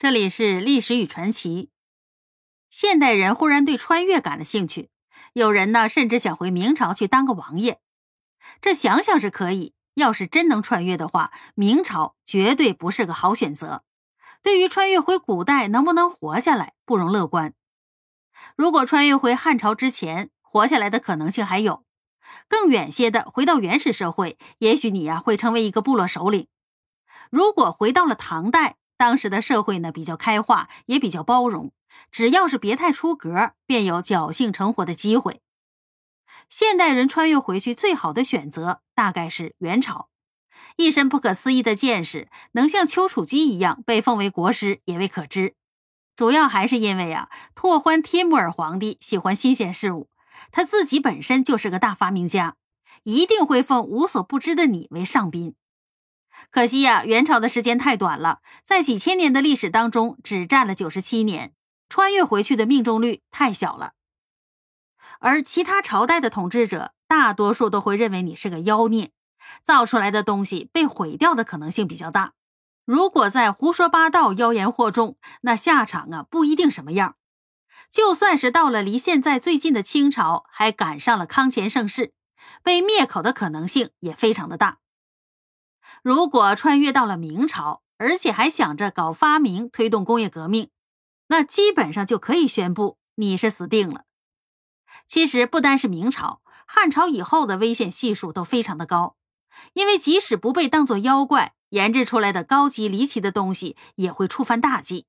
这里是历史与传奇。现代人忽然对穿越感了兴趣，有人呢甚至想回明朝去当个王爷。这想想是可以，要是真能穿越的话，明朝绝对不是个好选择。对于穿越回古代能不能活下来，不容乐观。如果穿越回汉朝之前，活下来的可能性还有；更远些的，回到原始社会，也许你呀会成为一个部落首领。如果回到了唐代，当时的社会呢比较开化，也比较包容，只要是别太出格，便有侥幸成活的机会。现代人穿越回去最好的选择，大概是元朝。一身不可思议的见识，能像丘处机一样被奉为国师，也未可知。主要还是因为啊，拓欢帖木儿皇帝喜欢新鲜事物，他自己本身就是个大发明家，一定会奉无所不知的你为上宾。可惜呀，元朝的时间太短了，在几千年的历史当中，只占了九十七年，穿越回去的命中率太小了。而其他朝代的统治者，大多数都会认为你是个妖孽，造出来的东西被毁掉的可能性比较大。如果再胡说八道、妖言惑众，那下场啊不一定什么样。就算是到了离现在最近的清朝，还赶上了康乾盛世，被灭口的可能性也非常的大。如果穿越到了明朝，而且还想着搞发明、推动工业革命，那基本上就可以宣布你是死定了。其实不单是明朝，汉朝以后的危险系数都非常的高，因为即使不被当作妖怪，研制出来的高级离奇的东西也会触犯大忌，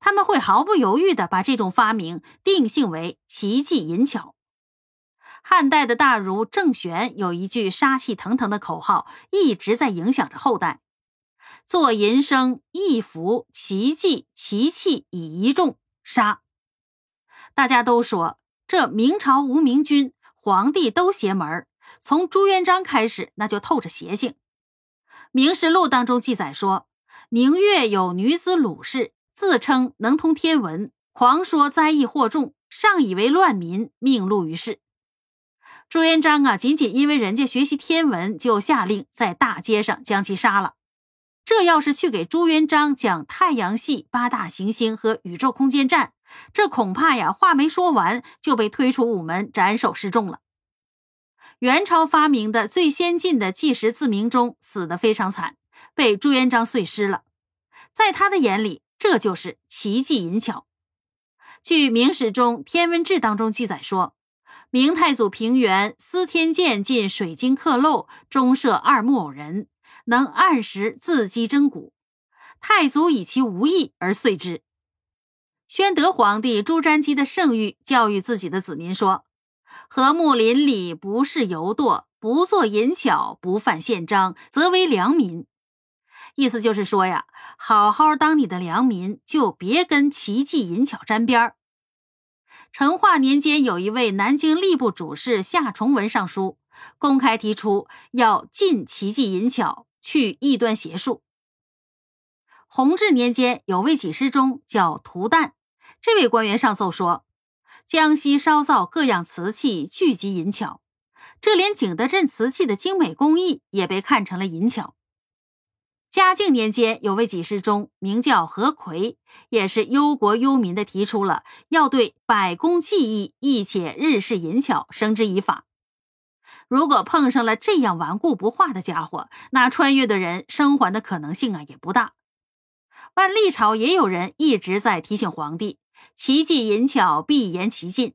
他们会毫不犹豫地把这种发明定性为奇技淫巧。汉代的大儒郑玄有一句杀气腾腾的口号，一直在影响着后代：做淫生一服奇技奇器以一众杀。大家都说这明朝无明君，皇帝都邪门从朱元璋开始，那就透着邪性。《明实录》当中记载说，明月有女子鲁氏，自称能通天文，狂说灾异惑众，上以为乱民，命录于世。朱元璋啊，仅仅因为人家学习天文，就下令在大街上将其杀了。这要是去给朱元璋讲太阳系、八大行星和宇宙空间站，这恐怕呀话没说完就被推出午门斩首示众了。元朝发明的最先进的计时自鸣钟死得非常惨，被朱元璋碎尸了。在他的眼里，这就是奇技淫巧。据《明史》中《天文志》当中记载说。明太祖平原司天监进水晶刻漏，中设二木偶人，能按时自击真鼓。太祖以其无益而遂之。宣德皇帝朱瞻基的圣谕教育自己的子民说：“和睦邻里，不是游惰，不做淫巧，不犯宪章，则为良民。”意思就是说呀，好好当你的良民，就别跟奇技淫巧沾边儿。成化年间，有一位南京吏部主事夏崇文上书，公开提出要禁奇技淫巧，去异端邪术。弘治年间，有位给事中叫涂旦，这位官员上奏说，江西烧造各样瓷器，聚集淫巧，这连景德镇瓷器的精美工艺也被看成了淫巧。嘉靖年间，有位给事中名叫何奎，也是忧国忧民的，提出了要对百工技艺亦且日式银巧绳之以法。如果碰上了这样顽固不化的家伙，那穿越的人生还的可能性啊也不大。万历朝也有人一直在提醒皇帝，奇技淫巧必言其禁，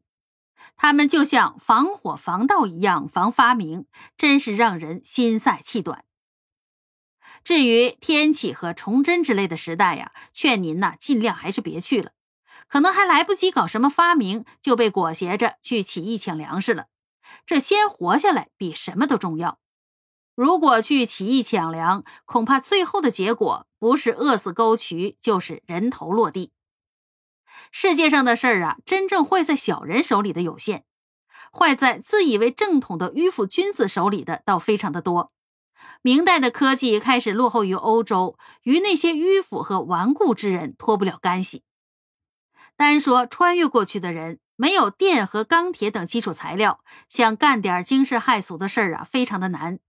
他们就像防火防盗一样防发明，真是让人心塞气短。至于天启和崇祯之类的时代呀，劝您呐尽量还是别去了，可能还来不及搞什么发明，就被裹挟着去起义抢粮食了。这先活下来比什么都重要。如果去起义抢粮，恐怕最后的结果不是饿死沟渠，就是人头落地。世界上的事儿啊，真正坏在小人手里的有限，坏在自以为正统的迂腐君子手里的倒非常的多。明代的科技开始落后于欧洲，与那些迂腐和顽固之人脱不了干系。单说穿越过去的人，没有电和钢铁等基础材料，想干点惊世骇俗的事儿啊，非常的难。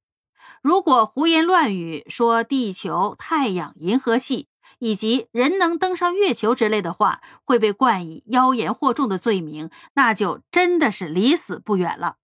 如果胡言乱语说地球、太阳、银河系以及人能登上月球之类的话，会被冠以妖言惑众的罪名，那就真的是离死不远了。